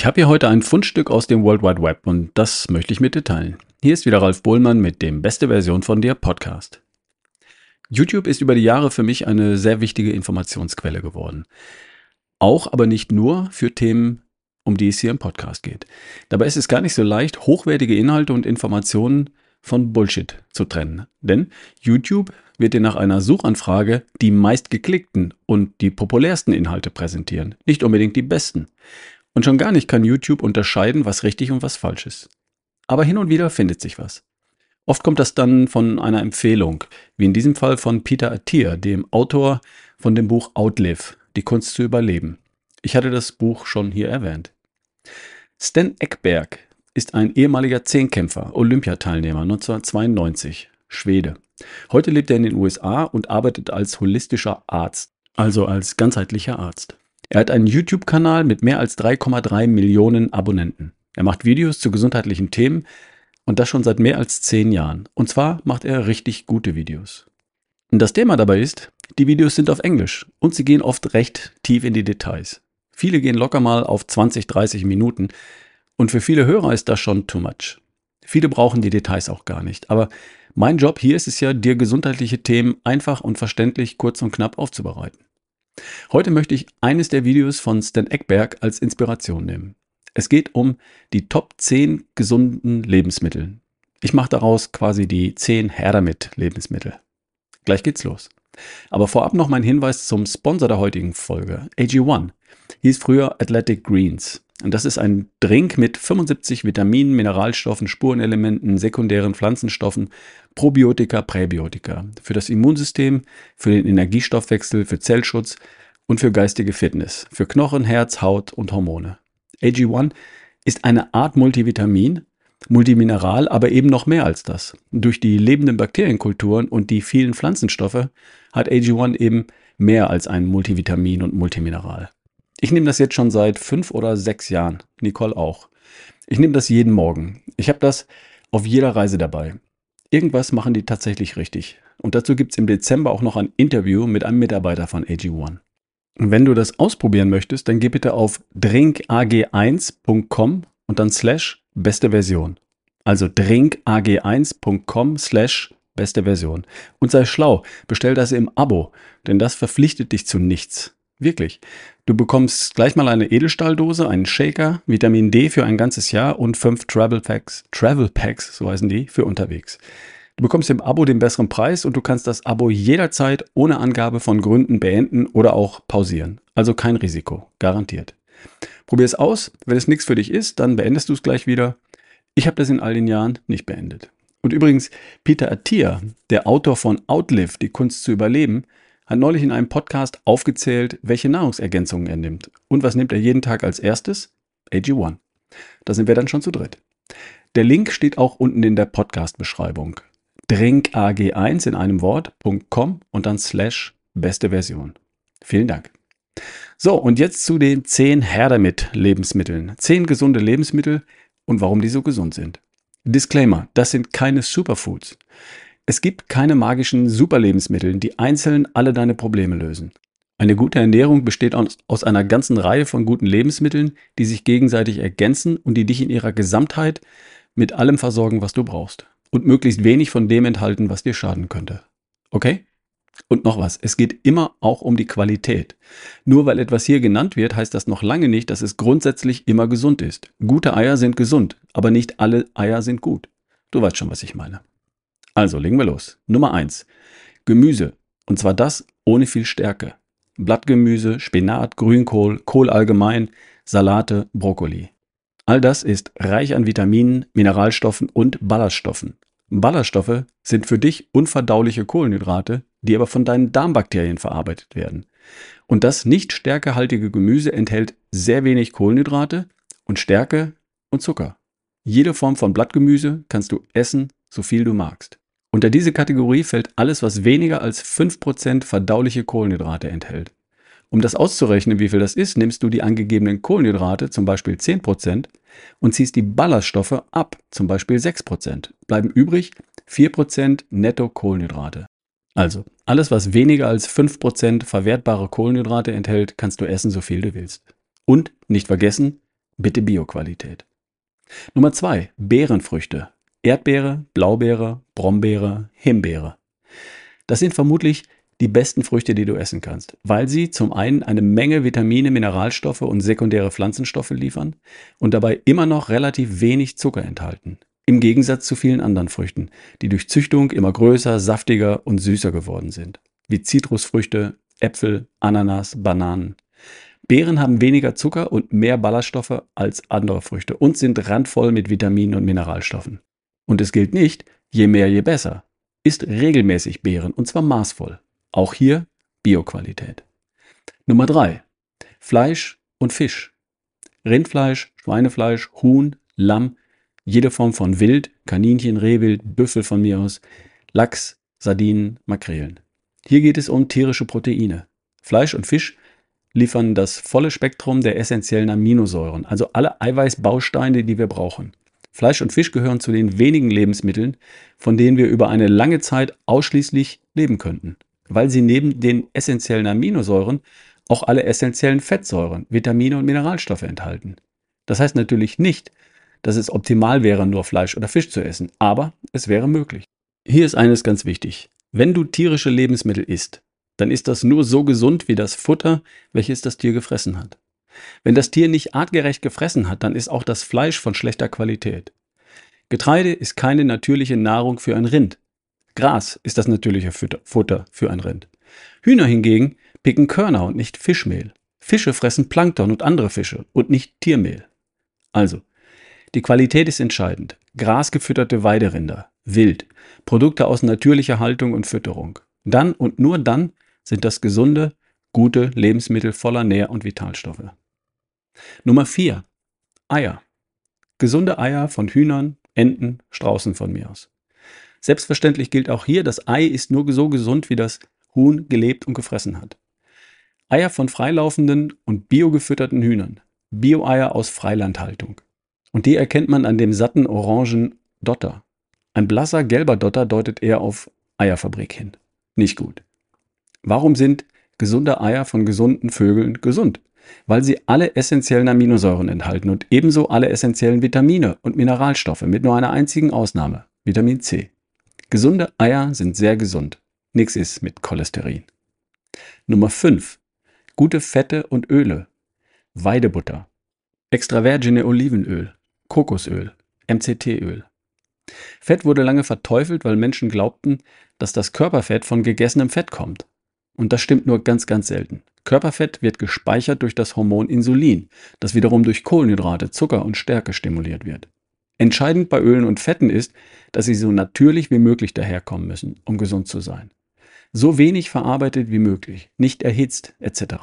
Ich habe hier heute ein Fundstück aus dem World Wide Web und das möchte ich mit dir teilen. Hier ist wieder Ralf Bohlmann mit dem Beste Version von dir Podcast. YouTube ist über die Jahre für mich eine sehr wichtige Informationsquelle geworden. Auch aber nicht nur für Themen, um die es hier im Podcast geht. Dabei ist es gar nicht so leicht, hochwertige Inhalte und Informationen von Bullshit zu trennen. Denn YouTube wird dir nach einer Suchanfrage die meistgeklickten und die populärsten Inhalte präsentieren, nicht unbedingt die besten. Und schon gar nicht kann YouTube unterscheiden, was richtig und was falsch ist. Aber hin und wieder findet sich was. Oft kommt das dann von einer Empfehlung, wie in diesem Fall von Peter Attier, dem Autor von dem Buch Outlive, die Kunst zu überleben. Ich hatte das Buch schon hier erwähnt. Stan Eckberg ist ein ehemaliger Zehnkämpfer, Olympiateilnehmer 1992, Schwede. Heute lebt er in den USA und arbeitet als holistischer Arzt, also als ganzheitlicher Arzt. Er hat einen YouTube-Kanal mit mehr als 3,3 Millionen Abonnenten. Er macht Videos zu gesundheitlichen Themen und das schon seit mehr als zehn Jahren. Und zwar macht er richtig gute Videos. Und das Thema dabei ist, die Videos sind auf Englisch und sie gehen oft recht tief in die Details. Viele gehen locker mal auf 20, 30 Minuten und für viele Hörer ist das schon too much. Viele brauchen die Details auch gar nicht. Aber mein Job hier ist es ja, dir gesundheitliche Themen einfach und verständlich kurz und knapp aufzubereiten. Heute möchte ich eines der Videos von Stan Eckberg als Inspiration nehmen. Es geht um die Top 10 gesunden Lebensmittel. Ich mache daraus quasi die 10 Her damit Lebensmittel. Gleich geht's los. Aber vorab noch mein Hinweis zum Sponsor der heutigen Folge, AG1. Hieß früher Athletic Greens. Und das ist ein Drink mit 75 Vitaminen, Mineralstoffen, Spurenelementen, sekundären Pflanzenstoffen, Probiotika, Präbiotika. Für das Immunsystem, für den Energiestoffwechsel, für Zellschutz und für geistige Fitness. Für Knochen, Herz, Haut und Hormone. AG1 ist eine Art Multivitamin, Multimineral, aber eben noch mehr als das. Durch die lebenden Bakterienkulturen und die vielen Pflanzenstoffe hat AG1 eben mehr als ein Multivitamin und Multimineral. Ich nehme das jetzt schon seit fünf oder sechs Jahren. Nicole auch. Ich nehme das jeden Morgen. Ich habe das auf jeder Reise dabei. Irgendwas machen die tatsächlich richtig. Und dazu gibt es im Dezember auch noch ein Interview mit einem Mitarbeiter von AG1. Und wenn du das ausprobieren möchtest, dann geh bitte auf drinkag1.com und dann slash beste Version. Also drinkag1.com slash beste Version. Und sei schlau, bestell das im Abo, denn das verpflichtet dich zu nichts. Wirklich. Du bekommst gleich mal eine Edelstahldose, einen Shaker, Vitamin D für ein ganzes Jahr und fünf Travel Packs, Travel Packs, so heißen die, für unterwegs. Du bekommst im Abo den besseren Preis und du kannst das Abo jederzeit ohne Angabe von Gründen beenden oder auch pausieren. Also kein Risiko, garantiert. Probier es aus. Wenn es nichts für dich ist, dann beendest du es gleich wieder. Ich habe das in all den Jahren nicht beendet. Und übrigens, Peter Attia, der Autor von Outlive, die Kunst zu überleben, hat neulich in einem Podcast aufgezählt, welche Nahrungsergänzungen er nimmt. Und was nimmt er jeden Tag als erstes? AG1. Da sind wir dann schon zu dritt. Der Link steht auch unten in der Podcast-Beschreibung. drinkag1 in einem Wort.com und dann slash beste Version. Vielen Dank. So, und jetzt zu den 10 Her damit Lebensmitteln. 10 gesunde Lebensmittel und warum die so gesund sind. Disclaimer, das sind keine Superfoods. Es gibt keine magischen Superlebensmittel, die einzeln alle deine Probleme lösen. Eine gute Ernährung besteht aus, einer ganzen Reihe von guten Lebensmitteln, die sich gegenseitig ergänzen und die dich in ihrer Gesamtheit mit allem versorgen, was du brauchst. Und möglichst wenig von dem enthalten, was dir schaden könnte. Okay? Und noch was, es geht immer auch um die Qualität. Nur weil etwas hier genannt wird, heißt das noch lange nicht, dass es grundsätzlich immer gesund ist. Gute Eier sind gesund, aber nicht alle Eier sind gut. Du weißt schon, was ich meine. Also legen wir los. Nummer eins: Gemüse. Und zwar das ohne viel Stärke. Blattgemüse, Spinat, Grünkohl, Kohl allgemein, Salate, Brokkoli. All das ist reich an Vitaminen, Mineralstoffen und Ballaststoffen. Ballaststoffe sind für dich unverdauliche Kohlenhydrate, die aber von deinen Darmbakterien verarbeitet werden. Und das nicht stärkehaltige Gemüse enthält sehr wenig Kohlenhydrate und Stärke und Zucker. Jede Form von Blattgemüse kannst du essen, so viel du magst. Unter diese Kategorie fällt alles, was weniger als 5% verdauliche Kohlenhydrate enthält. Um das auszurechnen, wie viel das ist, nimmst du die angegebenen Kohlenhydrate, zum Beispiel 10%, und ziehst die Ballaststoffe ab, zum Beispiel 6%. Bleiben übrig 4% netto Kohlenhydrate. Also, alles, was weniger als 5% verwertbare Kohlenhydrate enthält, kannst du essen, so viel du willst. Und, nicht vergessen, Bitte Bioqualität. Nummer zwei, Beerenfrüchte. Erdbeere, Blaubeere, Brombeere, Himbeere. Das sind vermutlich die besten Früchte, die du essen kannst, weil sie zum einen eine Menge Vitamine, Mineralstoffe und sekundäre Pflanzenstoffe liefern und dabei immer noch relativ wenig Zucker enthalten. Im Gegensatz zu vielen anderen Früchten, die durch Züchtung immer größer, saftiger und süßer geworden sind, wie Zitrusfrüchte, Äpfel, Ananas, Bananen. Beeren haben weniger Zucker und mehr Ballaststoffe als andere Früchte und sind randvoll mit Vitaminen und Mineralstoffen. Und es gilt nicht, je mehr, je besser. Isst regelmäßig Beeren und zwar maßvoll. Auch hier Bioqualität. Nummer drei: Fleisch und Fisch. Rindfleisch, Schweinefleisch, Huhn, Lamm, jede Form von Wild, Kaninchen, Rehwild, Büffel von mir aus, Lachs, Sardinen, Makrelen. Hier geht es um tierische Proteine. Fleisch und Fisch liefern das volle Spektrum der essentiellen Aminosäuren, also alle Eiweißbausteine, die wir brauchen. Fleisch und Fisch gehören zu den wenigen Lebensmitteln, von denen wir über eine lange Zeit ausschließlich leben könnten, weil sie neben den essentiellen Aminosäuren auch alle essentiellen Fettsäuren, Vitamine und Mineralstoffe enthalten. Das heißt natürlich nicht, dass es optimal wäre, nur Fleisch oder Fisch zu essen, aber es wäre möglich. Hier ist eines ganz wichtig. Wenn du tierische Lebensmittel isst, dann ist das nur so gesund wie das Futter, welches das Tier gefressen hat. Wenn das Tier nicht artgerecht gefressen hat, dann ist auch das Fleisch von schlechter Qualität. Getreide ist keine natürliche Nahrung für ein Rind. Gras ist das natürliche Futter für ein Rind. Hühner hingegen picken Körner und nicht Fischmehl. Fische fressen Plankton und andere Fische und nicht Tiermehl. Also, die Qualität ist entscheidend. Grasgefütterte Weiderinder, Wild, Produkte aus natürlicher Haltung und Fütterung. Dann und nur dann sind das gesunde, gute Lebensmittel voller Nähr- und Vitalstoffe. Nummer 4. Eier. Gesunde Eier von Hühnern, Enten, Straußen von mir aus. Selbstverständlich gilt auch hier, das Ei ist nur so gesund, wie das Huhn gelebt und gefressen hat. Eier von freilaufenden und biogefütterten Hühnern. Bio-Eier aus Freilandhaltung. Und die erkennt man an dem satten orangen Dotter. Ein blasser gelber Dotter deutet eher auf Eierfabrik hin. Nicht gut. Warum sind gesunde Eier von gesunden Vögeln gesund? Weil sie alle essentiellen Aminosäuren enthalten und ebenso alle essentiellen Vitamine und Mineralstoffe mit nur einer einzigen Ausnahme, Vitamin C. Gesunde Eier sind sehr gesund. Nix ist mit Cholesterin. Nummer 5. Gute Fette und Öle. Weidebutter. Extra virgine Olivenöl. Kokosöl, MCT-Öl. Fett wurde lange verteufelt, weil Menschen glaubten, dass das Körperfett von gegessenem Fett kommt. Und das stimmt nur ganz, ganz selten. Körperfett wird gespeichert durch das Hormon Insulin, das wiederum durch Kohlenhydrate, Zucker und Stärke stimuliert wird. Entscheidend bei Ölen und Fetten ist, dass sie so natürlich wie möglich daherkommen müssen, um gesund zu sein. So wenig verarbeitet wie möglich, nicht erhitzt etc.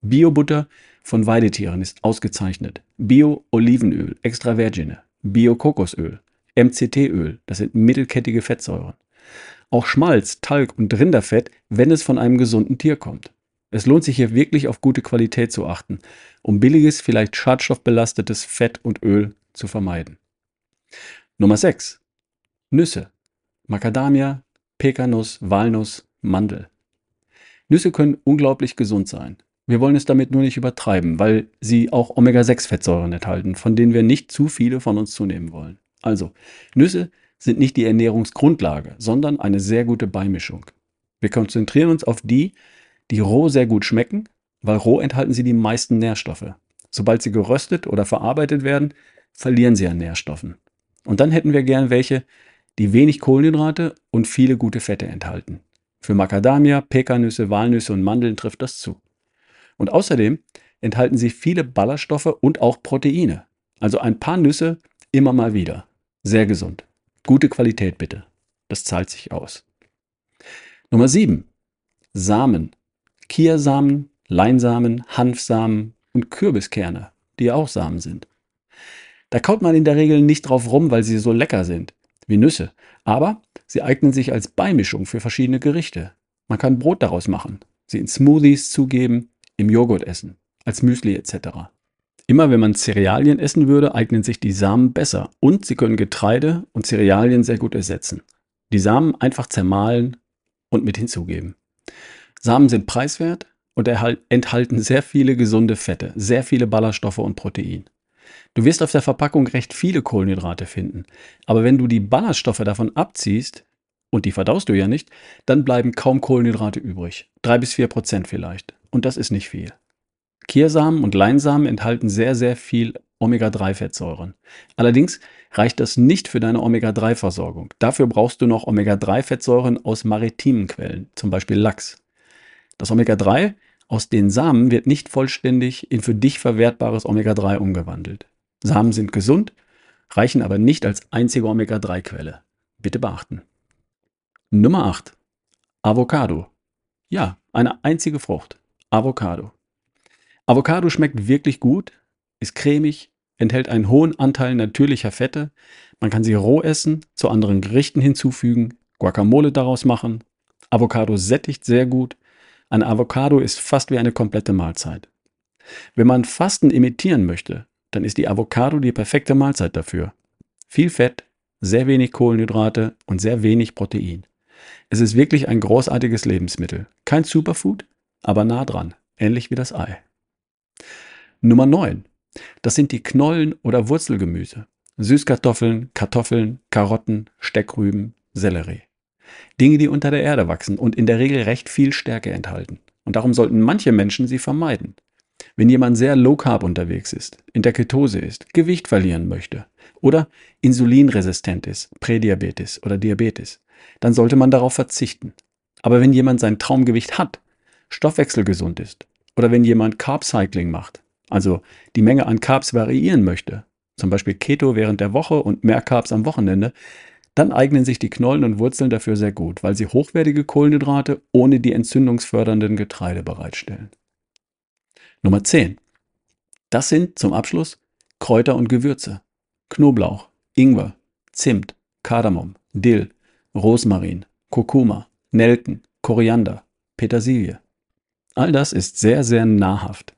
Biobutter von Weidetieren ist ausgezeichnet. Bio-Olivenöl, extra virgine. Bio-Kokosöl, MCT-Öl, das sind mittelkettige Fettsäuren. Auch Schmalz, Talg und Rinderfett, wenn es von einem gesunden Tier kommt. Es lohnt sich hier wirklich auf gute Qualität zu achten, um billiges, vielleicht schadstoffbelastetes Fett und Öl zu vermeiden. Nummer 6. Nüsse. Macadamia, Pekanuss, Walnuss, Mandel. Nüsse können unglaublich gesund sein. Wir wollen es damit nur nicht übertreiben, weil sie auch Omega-6-Fettsäuren enthalten, von denen wir nicht zu viele von uns zunehmen wollen. Also, Nüsse sind nicht die Ernährungsgrundlage, sondern eine sehr gute Beimischung. Wir konzentrieren uns auf die, die roh sehr gut schmecken, weil roh enthalten sie die meisten Nährstoffe. Sobald sie geröstet oder verarbeitet werden, verlieren sie an Nährstoffen. Und dann hätten wir gern welche, die wenig Kohlenhydrate und viele gute Fette enthalten. Für Macadamia, Pekannüsse, Walnüsse und Mandeln trifft das zu. Und außerdem enthalten sie viele Ballaststoffe und auch Proteine. Also ein paar Nüsse immer mal wieder. Sehr gesund. Gute Qualität bitte. Das zahlt sich aus. Nummer 7. Samen. Kiersamen, Leinsamen, Hanfsamen und Kürbiskerne, die auch Samen sind. Da kaut man in der Regel nicht drauf rum, weil sie so lecker sind, wie Nüsse. Aber sie eignen sich als Beimischung für verschiedene Gerichte. Man kann Brot daraus machen, sie in Smoothies zugeben im Joghurt essen, als Müsli etc. Immer wenn man Cerealien essen würde, eignen sich die Samen besser und sie können Getreide und Cerealien sehr gut ersetzen. Die Samen einfach zermahlen und mit hinzugeben. Samen sind preiswert und enthalten sehr viele gesunde Fette, sehr viele Ballaststoffe und Protein. Du wirst auf der Verpackung recht viele Kohlenhydrate finden. Aber wenn du die Ballaststoffe davon abziehst, und die verdaust du ja nicht, dann bleiben kaum Kohlenhydrate übrig. Drei bis vier Prozent vielleicht. Und das ist nicht viel. Kiersamen und Leinsamen enthalten sehr, sehr viel Omega-3-Fettsäuren. Allerdings reicht das nicht für deine Omega-3-Versorgung. Dafür brauchst du noch Omega-3-Fettsäuren aus maritimen Quellen, zum Beispiel Lachs. Das Omega-3 aus den Samen wird nicht vollständig in für dich verwertbares Omega-3 umgewandelt. Samen sind gesund, reichen aber nicht als einzige Omega-3-Quelle. Bitte beachten. Nummer 8. Avocado. Ja, eine einzige Frucht. Avocado. Avocado schmeckt wirklich gut, ist cremig, enthält einen hohen Anteil natürlicher Fette. Man kann sie roh essen, zu anderen Gerichten hinzufügen, Guacamole daraus machen. Avocado sättigt sehr gut. Ein Avocado ist fast wie eine komplette Mahlzeit. Wenn man Fasten imitieren möchte, dann ist die Avocado die perfekte Mahlzeit dafür. Viel Fett, sehr wenig Kohlenhydrate und sehr wenig Protein. Es ist wirklich ein großartiges Lebensmittel. Kein Superfood, aber nah dran, ähnlich wie das Ei. Nummer 9. Das sind die Knollen oder Wurzelgemüse. Süßkartoffeln, Kartoffeln, Karotten, Steckrüben, Sellerie. Dinge, die unter der Erde wachsen und in der Regel recht viel Stärke enthalten. Und darum sollten manche Menschen sie vermeiden. Wenn jemand sehr low carb unterwegs ist, in der Ketose ist, Gewicht verlieren möchte oder insulinresistent ist, Prädiabetes oder Diabetes, dann sollte man darauf verzichten. Aber wenn jemand sein Traumgewicht hat, stoffwechselgesund ist oder wenn jemand Carb Cycling macht, also die Menge an Carbs variieren möchte, zum Beispiel Keto während der Woche und mehr Carbs am Wochenende, dann eignen sich die Knollen und Wurzeln dafür sehr gut, weil sie hochwertige Kohlenhydrate ohne die entzündungsfördernden Getreide bereitstellen. Nummer 10. Das sind zum Abschluss Kräuter und Gewürze. Knoblauch, Ingwer, Zimt, Kardamom, Dill, Rosmarin, Kurkuma, Nelken, Koriander, Petersilie. All das ist sehr, sehr nahrhaft.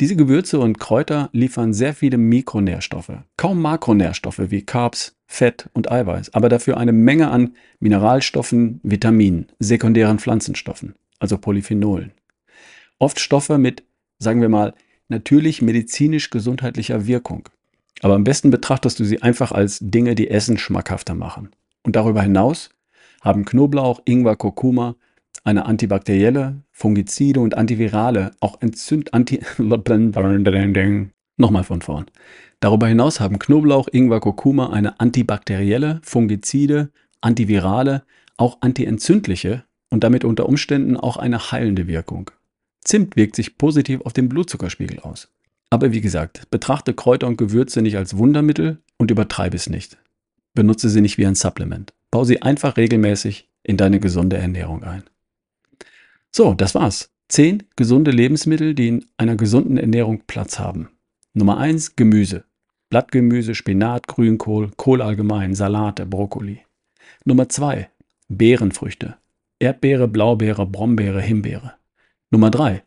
Diese Gewürze und Kräuter liefern sehr viele Mikronährstoffe, kaum Makronährstoffe wie Carbs, Fett und Eiweiß, aber dafür eine Menge an Mineralstoffen, Vitaminen, sekundären Pflanzenstoffen, also Polyphenolen. Oft Stoffe mit, sagen wir mal, natürlich medizinisch-gesundheitlicher Wirkung. Aber am besten betrachtest du sie einfach als Dinge, die Essen schmackhafter machen. Und darüber hinaus haben Knoblauch, Ingwer, Kurkuma eine antibakterielle, fungizide und antivirale, auch entzünd anti Nochmal von vorn. Darüber hinaus haben Knoblauch, Ingwer, Kurkuma eine antibakterielle, fungizide, antivirale, auch antientzündliche und damit unter Umständen auch eine heilende Wirkung. Zimt wirkt sich positiv auf den Blutzuckerspiegel aus. Aber wie gesagt, betrachte Kräuter und Gewürze nicht als Wundermittel und übertreibe es nicht. Benutze sie nicht wie ein Supplement. Bau sie einfach regelmäßig in deine gesunde Ernährung ein. So, das war's. Zehn gesunde Lebensmittel, die in einer gesunden Ernährung Platz haben. Nummer eins Gemüse. Blattgemüse, Spinat, Grünkohl, Kohl allgemein, Salate, Brokkoli. Nummer zwei Beerenfrüchte. Erdbeere, Blaubeere, Brombeere, Himbeere. Nummer drei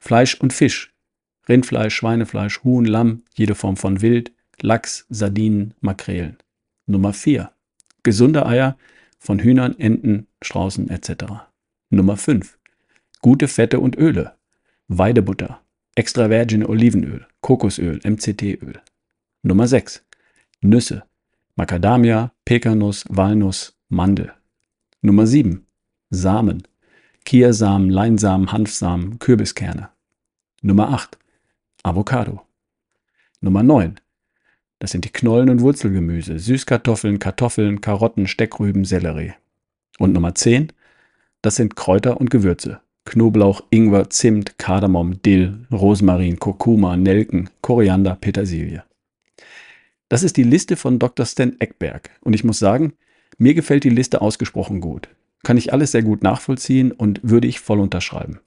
Fleisch und Fisch. Rindfleisch, Schweinefleisch, Huhn, Lamm, jede Form von Wild, Lachs, Sardinen, Makrelen. Nummer vier Gesunde Eier von Hühnern, Enten, Straußen etc. Nummer fünf Gute Fette und Öle. Weidebutter, extra virgin Olivenöl, Kokosöl, MCT-Öl. Nummer 6. Nüsse. Macadamia, Pekanuss, Walnuss, Mandel. Nummer 7. Samen. Kiersamen, Leinsamen, Hanfsamen, Kürbiskerne. Nummer 8. Avocado. Nummer 9. Das sind die Knollen- und Wurzelgemüse, Süßkartoffeln, Kartoffeln, Karotten, Steckrüben, Sellerie. Und Nummer 10. Das sind Kräuter und Gewürze, Knoblauch, Ingwer, Zimt, Kardamom, Dill, Rosmarin, Kurkuma, Nelken, Koriander, Petersilie. Das ist die Liste von Dr. Stan Eckberg und ich muss sagen, mir gefällt die Liste ausgesprochen gut. Kann ich alles sehr gut nachvollziehen und würde ich voll unterschreiben.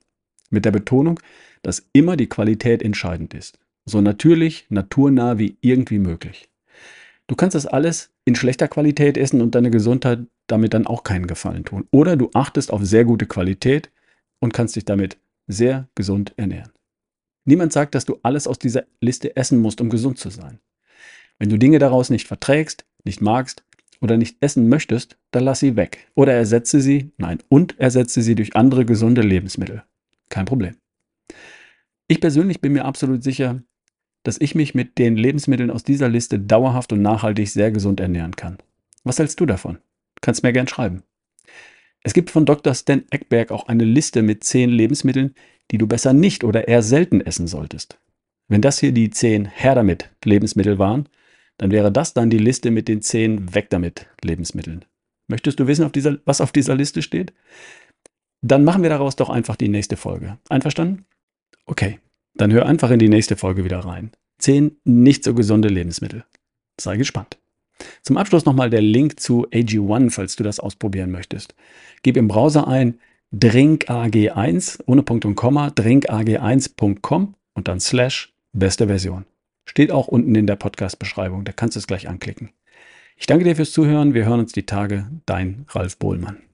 Mit der Betonung, dass immer die Qualität entscheidend ist. So natürlich, naturnah wie irgendwie möglich. Du kannst das alles in schlechter Qualität essen und deine Gesundheit damit dann auch keinen Gefallen tun. Oder du achtest auf sehr gute Qualität, und kannst dich damit sehr gesund ernähren. Niemand sagt, dass du alles aus dieser Liste essen musst, um gesund zu sein. Wenn du Dinge daraus nicht verträgst, nicht magst oder nicht essen möchtest, dann lass sie weg. Oder ersetze sie, nein, und ersetze sie durch andere gesunde Lebensmittel. Kein Problem. Ich persönlich bin mir absolut sicher, dass ich mich mit den Lebensmitteln aus dieser Liste dauerhaft und nachhaltig sehr gesund ernähren kann. Was hältst du davon? Kannst mir gern schreiben. Es gibt von Dr. Stan Eckberg auch eine Liste mit zehn Lebensmitteln, die du besser nicht oder eher selten essen solltest. Wenn das hier die zehn Her damit Lebensmittel waren, dann wäre das dann die Liste mit den zehn Weg damit Lebensmitteln. Möchtest du wissen, auf dieser, was auf dieser Liste steht? Dann machen wir daraus doch einfach die nächste Folge. Einverstanden? Okay, dann hör einfach in die nächste Folge wieder rein. Zehn nicht so gesunde Lebensmittel. Sei gespannt. Zum Abschluss nochmal der Link zu AG1, falls du das ausprobieren möchtest. Gib im Browser ein drinkag1 ohne Punkt und Komma, drinkag1.com und dann slash beste Version. Steht auch unten in der Podcast-Beschreibung, da kannst du es gleich anklicken. Ich danke dir fürs Zuhören, wir hören uns die Tage, dein Ralf Bohlmann.